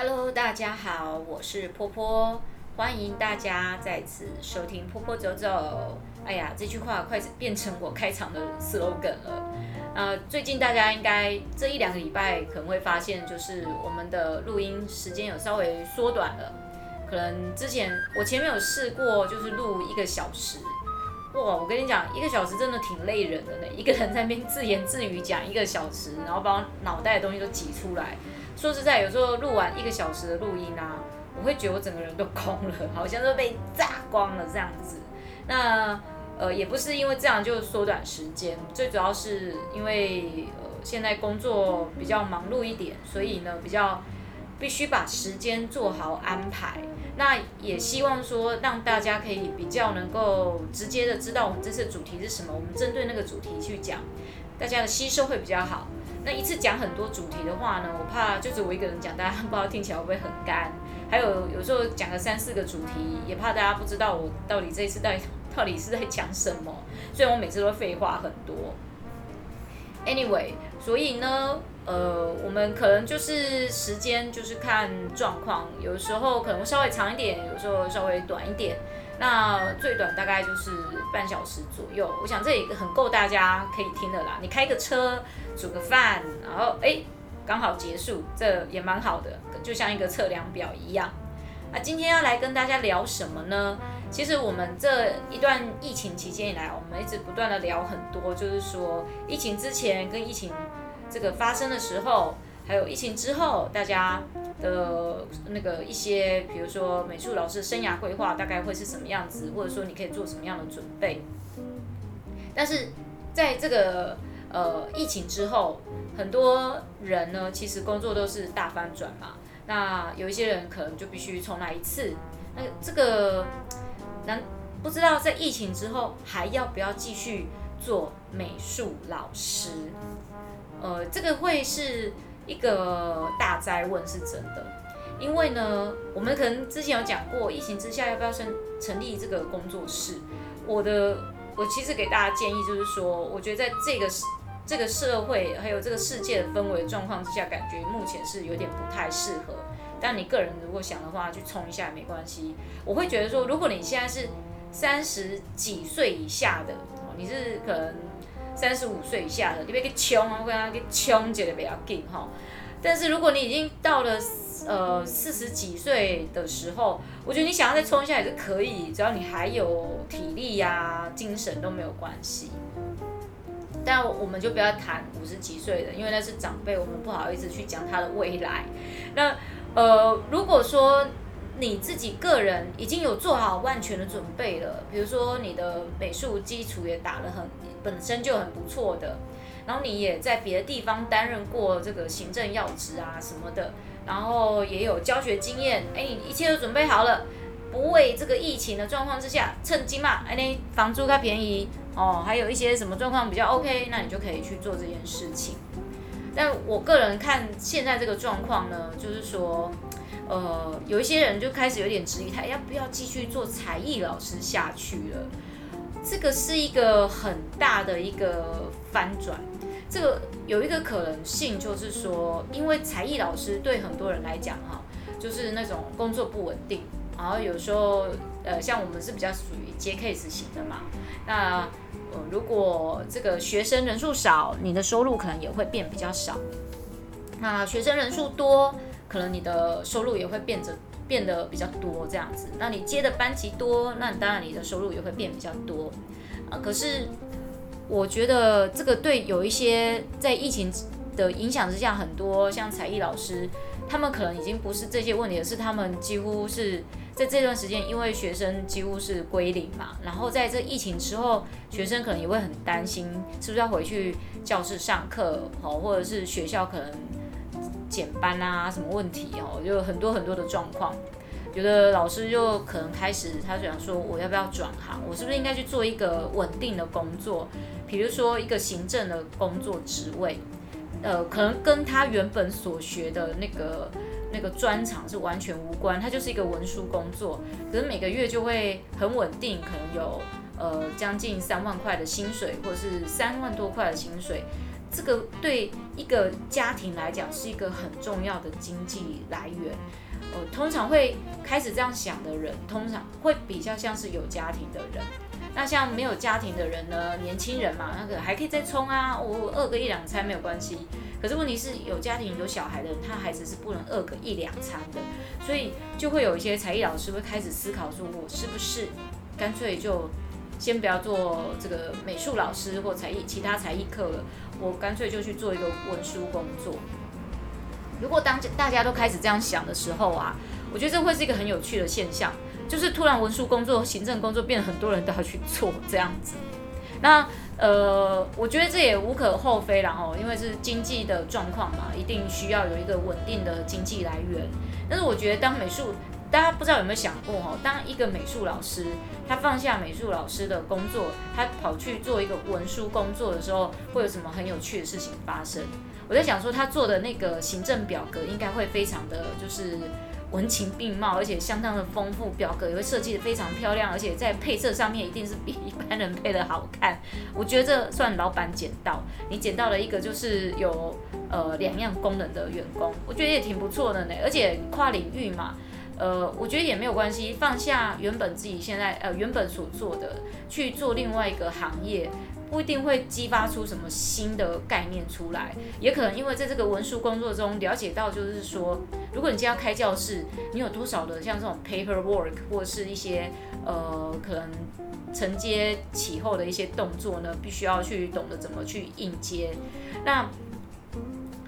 Hello，大家好，我是波波，欢迎大家再次收听波波走走。哎呀，这句话快变成我开场的 slogan 了。呃，最近大家应该这一两个礼拜可能会发现，就是我们的录音时间有稍微缩短了。可能之前我前面有试过，就是录一个小时。哇，我跟你讲，一个小时真的挺累人的呢。一个人在那边自言自语讲一个小时，然后把我脑袋的东西都挤出来。说实在，有时候录完一个小时的录音啊，我会觉得我整个人都空了，好像都被榨光了这样子。那呃，也不是因为这样就缩短时间，最主要是因为呃现在工作比较忙碌一点，所以呢比较必须把时间做好安排。那也希望说让大家可以比较能够直接的知道我们这次主题是什么，我们针对那个主题去讲，大家的吸收会比较好。那一次讲很多主题的话呢，我怕就只我一个人讲，大家不知道听起来会不会很干。还有有时候讲个三四个主题，也怕大家不知道我到底这一次到底到底是在讲什么。虽然我每次都废话很多。Anyway，所以呢，呃，我们可能就是时间就是看状况，有时候可能稍微长一点，有时候稍微短一点。那最短大概就是半小时左右，我想这也很够大家可以听的啦。你开个车，煮个饭，然后哎，刚好结束，这也蛮好的，就像一个测量表一样。那今天要来跟大家聊什么呢？其实我们这一段疫情期间以来，我们一直不断的聊很多，就是说疫情之前跟疫情这个发生的时候，还有疫情之后，大家。的那个一些，比如说美术老师生涯规划大概会是什么样子，或者说你可以做什么样的准备。但是在这个呃疫情之后，很多人呢其实工作都是大翻转嘛。那有一些人可能就必须重来一次。那这个难不知道在疫情之后还要不要继续做美术老师？呃，这个会是。一个大灾问是真的，因为呢，我们可能之前有讲过，疫情之下要不要成成立这个工作室？我的，我其实给大家建议就是说，我觉得在这个这个社会还有这个世界的氛围状况之下，感觉目前是有点不太适合。但你个人如果想的话，去冲一下也没关系。我会觉得说，如果你现在是三十几岁以下的，你是可能。三十五岁以下的，你别去冲啊，不然去冲一个比较紧哈。但是如果你已经到了呃四十几岁的时候，我觉得你想要再冲一下也是可以，只要你还有体力呀、精神都没有关系。但我们就不要谈五十几岁的，因为那是长辈，我们不好意思去讲他的未来。那呃，如果说。你自己个人已经有做好万全的准备了，比如说你的美术基础也打得很，本身就很不错的，然后你也在别的地方担任过这个行政要职啊什么的，然后也有教学经验，哎，你一切都准备好了，不为这个疫情的状况之下，趁机嘛，哎，房租它便宜哦，还有一些什么状况比较 OK，那你就可以去做这件事情。但我个人看现在这个状况呢，就是说。呃，有一些人就开始有点质疑他要不要继续做才艺老师下去了。这个是一个很大的一个翻转。这个有一个可能性就是说，因为才艺老师对很多人来讲哈，就是那种工作不稳定，然后有时候呃，像我们是比较属于接 case 型的嘛。那，如果这个学生人数少，你的收入可能也会变比较少。那学生人数多。可能你的收入也会变得变得比较多这样子，那你接的班级多，那当然你的收入也会变比较多啊。可是我觉得这个对有一些在疫情的影响之下，很多像才艺老师，他们可能已经不是这些问题，了是他们几乎是在这段时间，因为学生几乎是归零嘛，然后在这疫情之后，学生可能也会很担心，是不是要回去教室上课，好，或者是学校可能。减班啊，什么问题哦？就很多很多的状况，有的老师就可能开始，他想说，我要不要转行？我是不是应该去做一个稳定的工作？比如说一个行政的工作职位，呃，可能跟他原本所学的那个那个专长是完全无关，他就是一个文书工作，可是每个月就会很稳定，可能有呃将近三万块的薪水，或者是三万多块的薪水。这个对一个家庭来讲是一个很重要的经济来源。呃，通常会开始这样想的人，通常会比较像是有家庭的人。那像没有家庭的人呢？年轻人嘛，那个还可以再冲啊，我饿个一两餐没有关系。可是问题是有家庭有小孩的人，他孩子是不能饿个一两餐的，所以就会有一些才艺老师会开始思考说，我是不是干脆就先不要做这个美术老师或才艺其他才艺课了，我干脆就去做一个文书工作。如果当大家都开始这样想的时候啊，我觉得这会是一个很有趣的现象。就是突然文书工作、行政工作变得很多人都要去做这样子，那呃，我觉得这也无可厚非啦吼，因为是经济的状况嘛，一定需要有一个稳定的经济来源。但是我觉得当美术，大家不知道有没有想过吼，当一个美术老师他放下美术老师的工作，他跑去做一个文书工作的时候，会有什么很有趣的事情发生？我在想说，他做的那个行政表格应该会非常的就是。文情并茂，而且相当的丰富，表格也会设计得非常漂亮，而且在配色上面一定是比一般人配的好看。我觉得这算老板捡到，你捡到了一个就是有呃两样功能的员工，我觉得也挺不错的呢。而且跨领域嘛，呃，我觉得也没有关系，放下原本自己现在呃原本所做的，去做另外一个行业。不一定会激发出什么新的概念出来，也可能因为在这个文书工作中了解到，就是说，如果你今天要开教室，你有多少的像这种 paperwork 或是一些呃可能承接起后的一些动作呢，必须要去懂得怎么去应接。那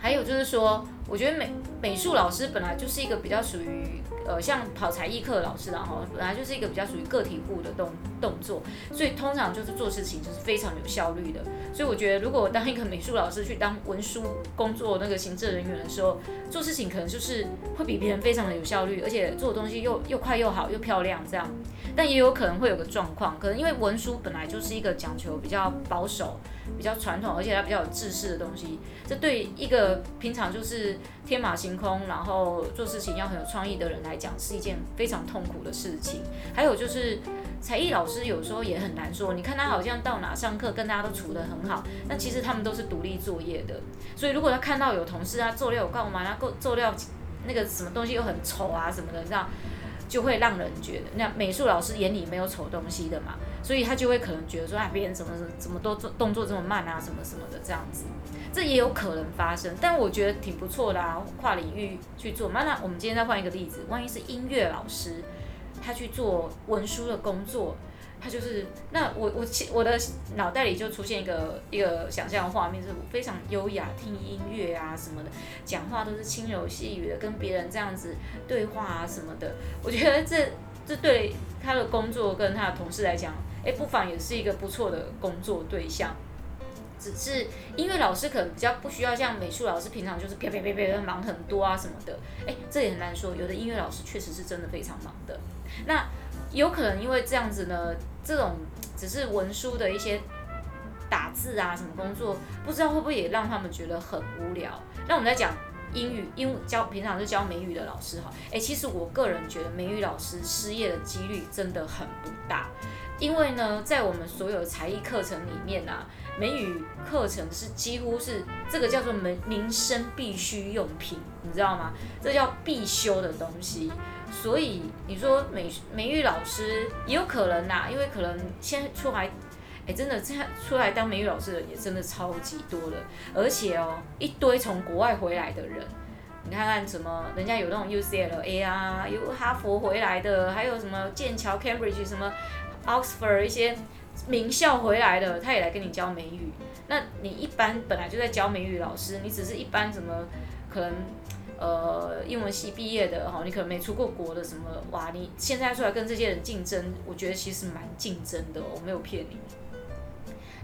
还有就是说，我觉得美美术老师本来就是一个比较属于。呃，像跑才艺课的老师，然后本来就是一个比较属于个体户的动动作，所以通常就是做事情就是非常有效率的。所以我觉得，如果我当一个美术老师去当文书工作那个行政人员的时候，做事情可能就是会比别人非常的有效率，而且做的东西又又快又好又漂亮这样。但也有可能会有个状况，可能因为文书本来就是一个讲求比较保守、比较传统，而且它比较有制式的东西，这对一个平常就是天马行空，然后做事情要很有创意的人来讲，是一件非常痛苦的事情。还有就是才艺老师有时候也很难说，你看他好像到哪上课跟大家都处得很好，那其实他们都是独立作业的。所以如果他看到有同事他做料有干嘛，他做料那个什么东西又很丑啊什么的，这样。就会让人觉得，那美术老师眼里没有丑东西的嘛，所以他就会可能觉得说，啊，别人怎么怎么都做动作这么慢啊，什么什么的这样子，这也有可能发生。但我觉得挺不错的啊，跨领域去做。那那我们今天再换一个例子，万一是音乐老师，他去做文书的工作。他就是那我我我的脑袋里就出现一个一个想象画面，就是非常优雅，听音乐啊什么的，讲话都是轻柔细语的，跟别人这样子对话啊什么的。我觉得这这对他的工作跟他的同事来讲，哎，不妨也是一个不错的工作对象。只是音乐老师可能比较不需要像美术老师平常就是啪啪啪啪忙很多啊什么的，哎，这也很难说。有的音乐老师确实是真的非常忙的。那有可能因为这样子呢。这种只是文书的一些打字啊，什么工作，不知道会不会也让他们觉得很无聊。那我们在讲英语，英教平常是教美语的老师哈，诶，其实我个人觉得美语老师失业的几率真的很不大，因为呢，在我们所有才艺课程里面啊，美语课程是几乎是这个叫做民民生必需用品，你知道吗？这叫必修的东西。所以你说美美语老师也有可能呐、啊，因为可能先出来，哎，真的这样出来当美语老师的也真的超级多的，而且哦，一堆从国外回来的人，你看看什么，人家有那种 UCLA 啊，有哈佛回来的，还有什么剑桥、Cambridge 什么 Oxford 一些名校回来的，他也来跟你教美语。那你一般本来就在教美语老师，你只是一般什么可能。呃，英文系毕业的哈，你可能没出过国的什么，哇，你现在出来跟这些人竞争，我觉得其实蛮竞争的，我没有骗你。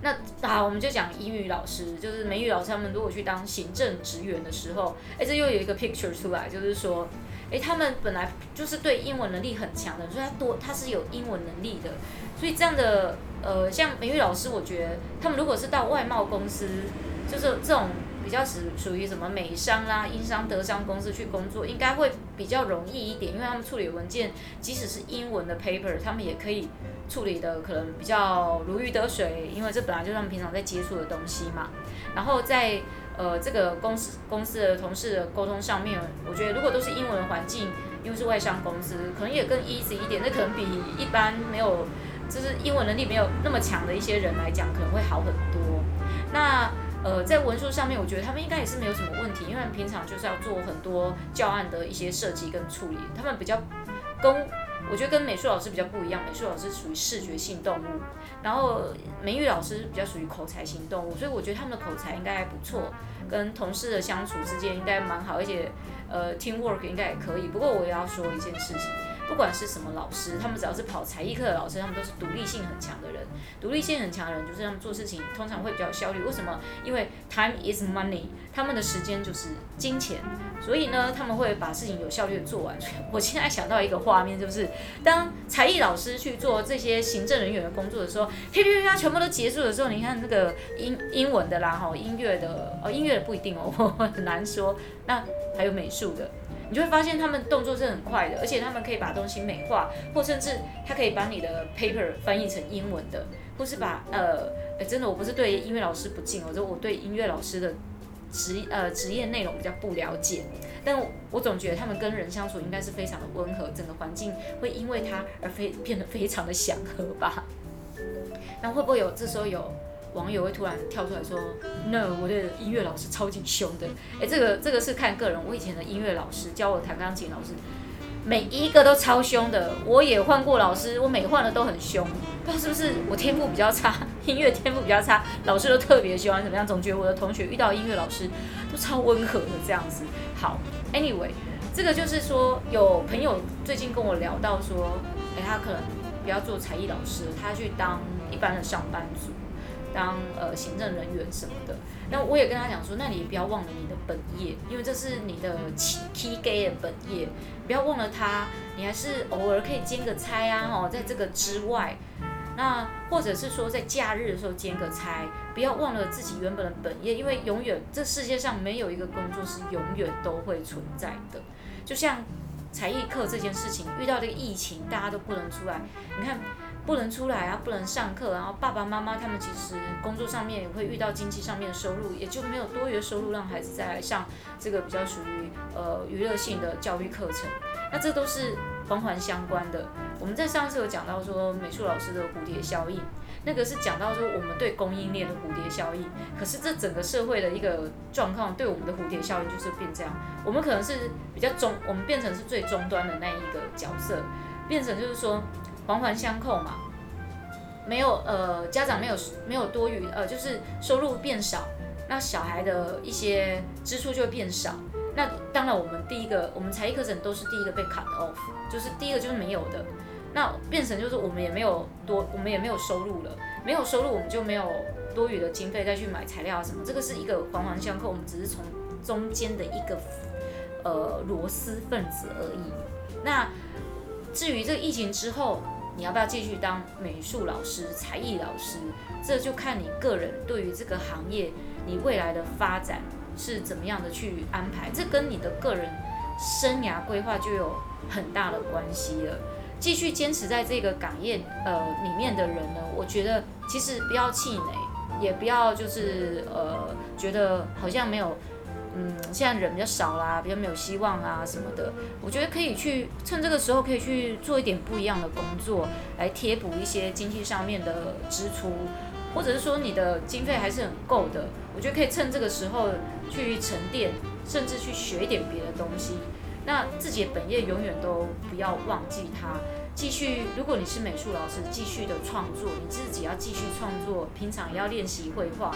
那好，我们就讲英语老师，就是美语老师，他们如果去当行政职员的时候，哎，这又有一个 picture 出来，就是说，哎，他们本来就是对英文能力很强的，所以他多他是有英文能力的，所以这样的呃，像美语老师，我觉得他们如果是到外贸公司，就是这种。比较属属于什么美商啦、英商、德商公司去工作，应该会比较容易一点，因为他们处理文件，即使是英文的 paper，他们也可以处理的可能比较如鱼得水，因为这本来就是他们平常在接触的东西嘛。然后在呃这个公司公司的同事的沟通上面，我觉得如果都是英文环境，因为是外商公司，可能也更 easy 一点。那可能比一般没有就是英文能力没有那么强的一些人来讲，可能会好很多。那呃在文书上面，我觉得他们应该也是没有什么问题，因为平常就是要做很多教案的一些设计跟处理，他们比较跟。我觉得跟美术老师比较不一样，美术老师属于视觉性动物，然后美语老师比较属于口才型动物，所以我觉得他们的口才应该还不错，跟同事的相处之间应该蛮好，而且呃 teamwork 应该也可以。不过我也要说一件事情。不管是什么老师，他们只要是跑才艺课的老师，他们都是独立性很强的人。独立性很强的人，就是他们做事情通常会比较效率。为什么？因为 time is money，他们的时间就是金钱，所以呢，他们会把事情有效率的做完。我现在想到一个画面，就是当才艺老师去做这些行政人员的工作的时候，啪啪啪，全部都结束的时候，你看那个英英文的啦，哈，音乐的，哦，音乐的不一定哦，很难说。那还有美术的。你就会发现他们动作是很快的，而且他们可以把东西美化，或甚至他可以把你的 paper 翻译成英文的，或是把呃，真的我不是对音乐老师不敬，我说我对音乐老师的职呃职业内容比较不了解，但，我总觉得他们跟人相处应该是非常的温和，整个环境会因为他而非变得非常的祥和吧？那会不会有这时候有？网友会突然跳出来说：“No，我的音乐老师超级凶的。”哎，这个这个是看个人。我以前的音乐老师教我弹钢琴老师，每一个都超凶的。我也换过老师，我每换的都很凶。不知道是不是我天赋比较差，音乐天赋比较差，老师都特别喜欢怎么样？总觉得我的同学遇到音乐老师都超温和的这样子。好，Anyway，这个就是说，有朋友最近跟我聊到说，哎，他可能不要做才艺老师，他去当一般的上班族。当呃行政人员什么的，那我也跟他讲说，那你不要忘了你的本业，因为这是你的 T K 的本业，不要忘了他，你还是偶尔可以兼个差啊，哦，在这个之外，那或者是说在假日的时候兼个差，不要忘了自己原本的本业，因为永远这世界上没有一个工作是永远都会存在的，就像才艺课这件事情，遇到这个疫情，大家都不能出来，你看。不能出来啊，不能上课，然后爸爸妈妈他们其实工作上面也会遇到经济上面的收入，也就没有多余的收入让孩子再来上这个比较属于呃娱乐性的教育课程。那这都是环环相关的。我们在上次有讲到说美术老师的蝴蝶效应，那个是讲到说我们对供应链的蝴蝶效应。可是这整个社会的一个状况对我们的蝴蝶效应就是变这样，我们可能是比较中，我们变成是最终端的那一个角色，变成就是说。环环相扣嘛，没有呃，家长没有没有多余呃，就是收入变少，那小孩的一些支出就会变少。那当然，我们第一个，我们才艺课程都是第一个被 cut off，就是第一个就是没有的。那变成就是我们也没有多，我们也没有收入了，没有收入我们就没有多余的经费再去买材料啊什么。这个是一个环环相扣，我们只是从中间的一个呃螺丝分子而已。那至于这个疫情之后，你要不要继续当美术老师、才艺老师？这就看你个人对于这个行业，你未来的发展是怎么样的去安排。这跟你的个人生涯规划就有很大的关系了。继续坚持在这个岗业呃里面的人呢，我觉得其实不要气馁，也不要就是呃觉得好像没有。嗯，现在人比较少啦，比较没有希望啊什么的。我觉得可以去趁这个时候，可以去做一点不一样的工作，来贴补一些经济上面的支出，或者是说你的经费还是很够的。我觉得可以趁这个时候去沉淀，甚至去学一点别的东西。那自己的本业永远都不要忘记它。继续，如果你是美术老师，继续的创作，你自己要继续创作，平常也要练习绘画，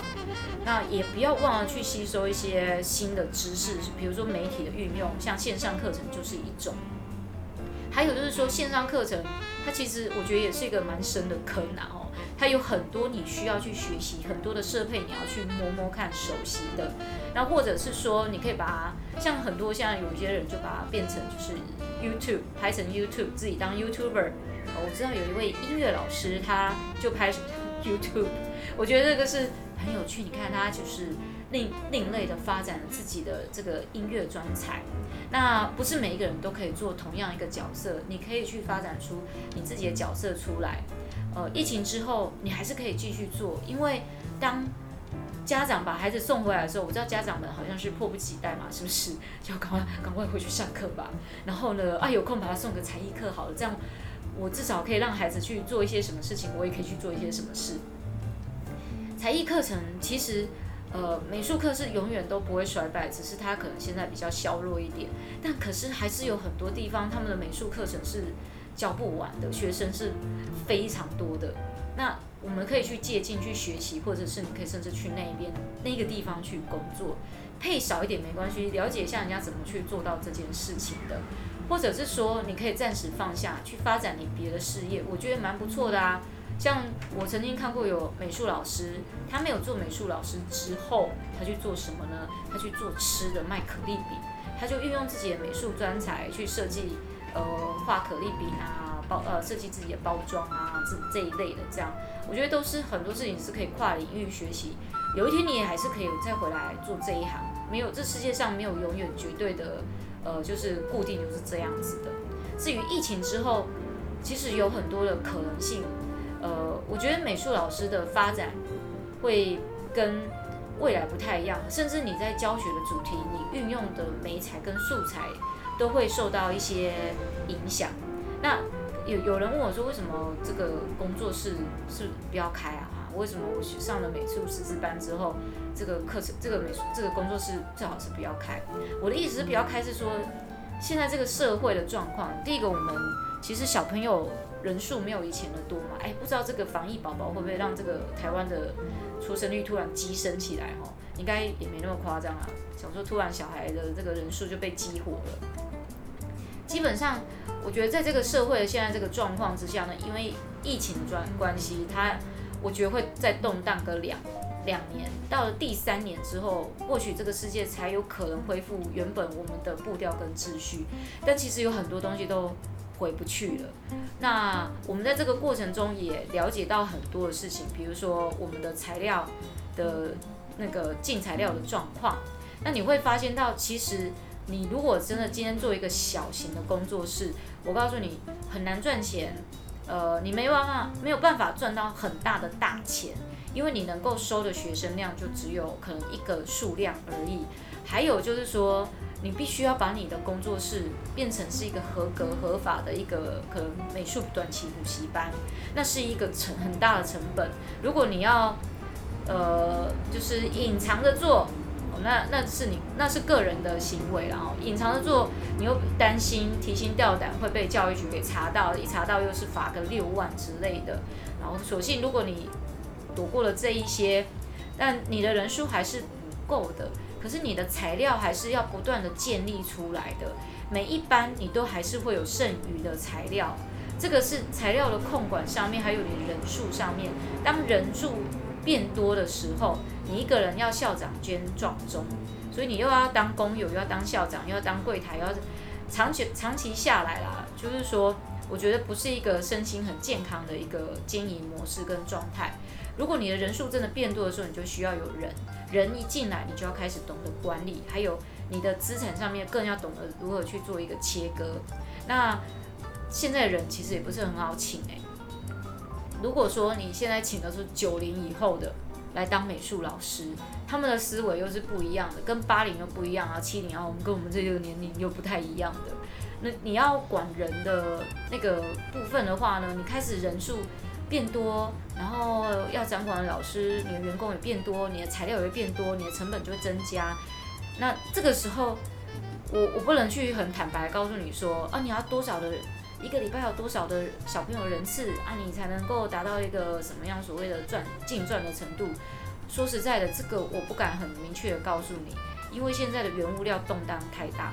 那也不要忘了去吸收一些新的知识，比如说媒体的运用，像线上课程就是一种。还有就是说线上课程，它其实我觉得也是一个蛮深的坑呐哦。它有很多你需要去学习，很多的设备你要去摸摸看、熟悉的。那或者是说，你可以把它，像很多像有一些人就把它变成就是 YouTube，拍成 YouTube，自己当 YouTuber。我知道有一位音乐老师，他就拍 YouTube，我觉得这个是很有趣。你看他就是另另类的发展自己的这个音乐专才。那不是每一个人都可以做同样一个角色，你可以去发展出你自己的角色出来。呃，疫情之后你还是可以继续做，因为当家长把孩子送回来的时候，我知道家长们好像是迫不及待嘛，是不是？就赶快赶快回去上课吧。然后呢，啊，有空把他送个才艺课好了，这样我至少可以让孩子去做一些什么事情，我也可以去做一些什么事。才艺课程其实，呃，美术课是永远都不会衰败，只是它可能现在比较削弱一点，但可是还是有很多地方他们的美术课程是教不完的，学生是非常多的。那我们可以去借镜去学习，或者是你可以甚至去那边那个地方去工作，配少一点没关系，了解一下人家怎么去做到这件事情的，或者是说你可以暂时放下去发展你别的事业，我觉得蛮不错的啊。像我曾经看过有美术老师，他没有做美术老师之后，他去做什么呢？他去做吃的，卖可丽饼，他就运用自己的美术专才去设计，呃，画可丽饼啊。包呃设计自己的包装啊，这这一类的这样，我觉得都是很多事情是可以跨领域学习。有一天你也还是可以再回来做这一行，没有这世界上没有永远绝对的，呃，就是固定就是这样子的。至于疫情之后，其实有很多的可能性。呃，我觉得美术老师的发展会跟未来不太一样，甚至你在教学的主题，你运用的媒材跟素材都会受到一些影响。那有有人问我说，为什么这个工作室是不要开啊？为什么我上了美术师资班之后，这个课程、这个美术、这个工作室最好是不要开？我的意思是不要开，是说现在这个社会的状况。第一个，我们其实小朋友人数没有以前的多嘛。哎，不知道这个防疫宝宝会不会让这个台湾的出生率突然激升起来？哈，应该也没那么夸张啊。想说突然小孩的这个人数就被激活了。基本上，我觉得在这个社会的现在这个状况之下呢，因为疫情的关系，它我觉得会再动荡个两两年，到了第三年之后，或许这个世界才有可能恢复原本我们的步调跟秩序。但其实有很多东西都回不去了。那我们在这个过程中也了解到很多的事情，比如说我们的材料的那个进材料的状况。那你会发现到其实。你如果真的今天做一个小型的工作室，我告诉你很难赚钱，呃，你没办法没有办法赚到很大的大钱，因为你能够收的学生量就只有可能一个数量而已。还有就是说，你必须要把你的工作室变成是一个合格合法的一个可能美术短期补习班，那是一个成很大的成本。如果你要呃，就是隐藏着做。那那是你那是个人的行为，然后隐藏着做，你又担心提心吊胆会被教育局给查到，一查到又是罚个六万之类的。然后所幸如果你躲过了这一些，但你的人数还是不够的。可是你的材料还是要不断的建立出来的，每一班你都还是会有剩余的材料。这个是材料的控管上面，还有你人数上面，当人数变多的时候。你一个人要校长兼撞钟，所以你又要当工友，又要当校长，又要当柜台，又要长期长期下来啦，就是说，我觉得不是一个身心很健康的一个经营模式跟状态。如果你的人数真的变多的时候，你就需要有人，人一进来，你就要开始懂得管理，还有你的资产上面更要懂得如何去做一个切割。那现在人其实也不是很好请诶、如果说你现在请的是九零以后的。来当美术老师，他们的思维又是不一样的，跟八零又不一样啊，七零啊，我们跟我们这个年龄又不太一样的。那你要管人的那个部分的话呢，你开始人数变多，然后要掌管的老师，你的员工也变多，你的材料也会变多，你的成本就会增加。那这个时候，我我不能去很坦白告诉你说，啊，你要多少的。一个礼拜有多少的小朋友人次啊？你才能够达到一个什么样所谓的赚净赚的程度？说实在的，这个我不敢很明确的告诉你，因为现在的原物料动荡太大。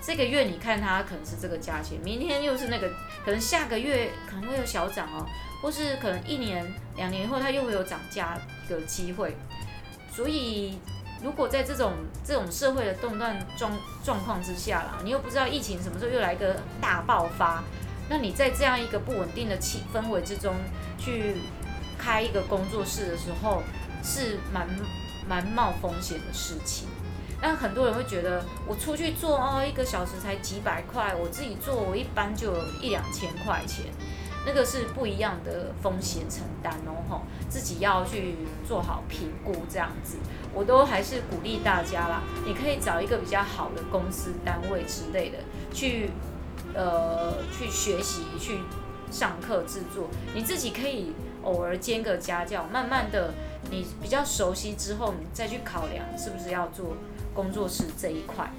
这个月你看它可能是这个价钱，明天又是那个，可能下个月可能会有小涨哦，或是可能一年两年后它又会有涨价的机会。所以，如果在这种这种社会的动荡状状况之下啦，你又不知道疫情什么时候又来一个大爆发。那你在这样一个不稳定的气氛围之中去开一个工作室的时候，是蛮蛮冒风险的事情。那很多人会觉得，我出去做哦，一个小时才几百块，我自己做我一般就有一两千块钱。那个是不一样的风险承担哦，吼，自己要去做好评估这样子。我都还是鼓励大家啦，你可以找一个比较好的公司单位之类的去，呃，去学习去上课制作，你自己可以偶尔兼个家教，慢慢的你比较熟悉之后，你再去考量是不是要做工作室这一块。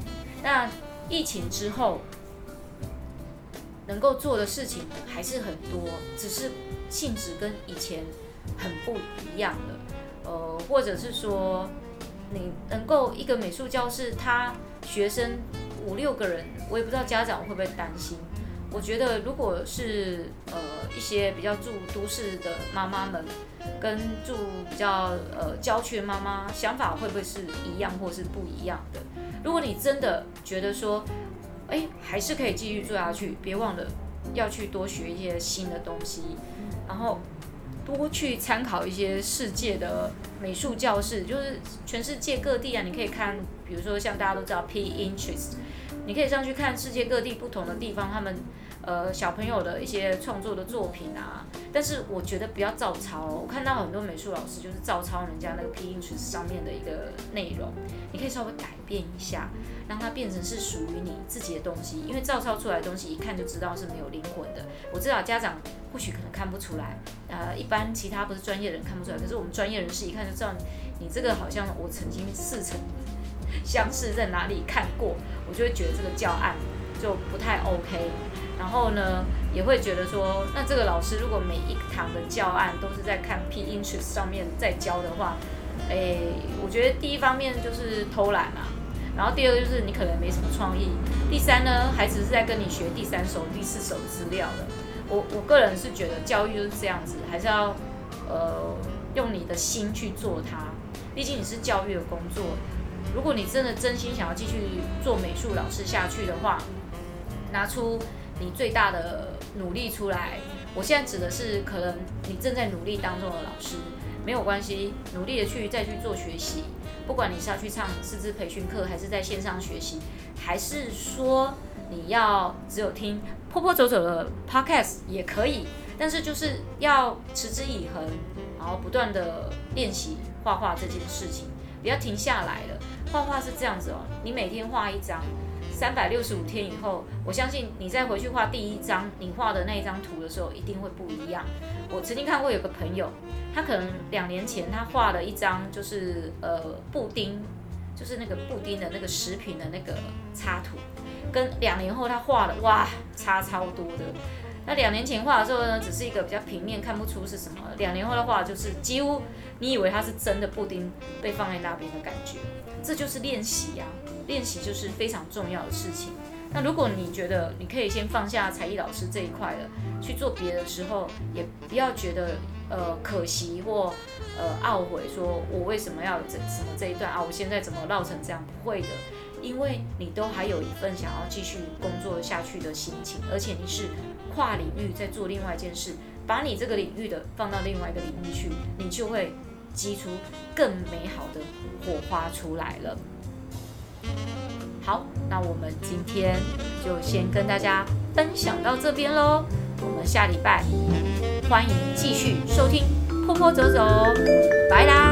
那疫情之后。能够做的事情还是很多，只是性质跟以前很不一样了。呃，或者是说，你能够一个美术教室，他学生五六个人，我也不知道家长会不会担心。我觉得，如果是呃一些比较住都市的妈妈们，跟住比较呃郊区的妈妈，想法会不会是一样或是不一样的？如果你真的觉得说，哎，还是可以继续做下去。别忘了要去多学一些新的东西，然后多去参考一些世界的美术教室，就是全世界各地啊。你可以看，比如说像大家都知道 Pinterest，你可以上去看世界各地不同的地方，他们。呃，小朋友的一些创作的作品啊，但是我觉得不要照抄。我看到很多美术老师就是照抄人家那个 Pinterest 上面的一个内容，你可以稍微改变一下，让它变成是属于你自己的东西。因为照抄出来的东西一看就知道是没有灵魂的。我知道家长或许可能看不出来，呃，一般其他不是专业的人看不出来，可是我们专业人士一看就知道你，这个好像我曾经似曾相识，在哪里看过，我就会觉得这个教案就不太 OK。然后呢，也会觉得说，那这个老师如果每一堂的教案都是在看 Pinterest 上面在教的话，诶，我觉得第一方面就是偷懒嘛，然后第二就是你可能没什么创意，第三呢，孩子是在跟你学第三手、第四手资料的。我我个人是觉得教育就是这样子，还是要呃用你的心去做它，毕竟你是教育的工作。如果你真的真心想要继续做美术老师下去的话，拿出。你最大的努力出来，我现在指的是可能你正在努力当中的老师，没有关系，努力的去再去做学习，不管你是要去上师资培训课，还是在线上学习，还是说你要只有听破破走走的 podcast 也可以，但是就是要持之以恒，然后不断的练习画画这件事情，不要停下来了。画画是这样子哦，你每天画一张。三百六十五天以后，我相信你再回去画第一张你画的那一张图的时候，一定会不一样。我曾经看过有个朋友，他可能两年前他画了一张，就是呃布丁，就是那个布丁的那个食品的那个插图，跟两年后他画的哇差超多的。那两年前画的时候呢，只是一个比较平面，看不出是什么。两年后的画就是几乎你以为它是真的布丁被放在那边的感觉。这就是练习呀，练习就是非常重要的事情。那如果你觉得你可以先放下才艺老师这一块了，去做别的时候，也不要觉得呃可惜或呃懊悔，说我为什么要这什么这一段啊？我现在怎么绕成这样？不会的，因为你都还有一份想要继续工作下去的心情，而且你是跨领域在做另外一件事，把你这个领域的放到另外一个领域去，你就会。激出更美好的火花出来了。好，那我们今天就先跟大家分享到这边喽。我们下礼拜欢迎继续收听波波走走，拜啦。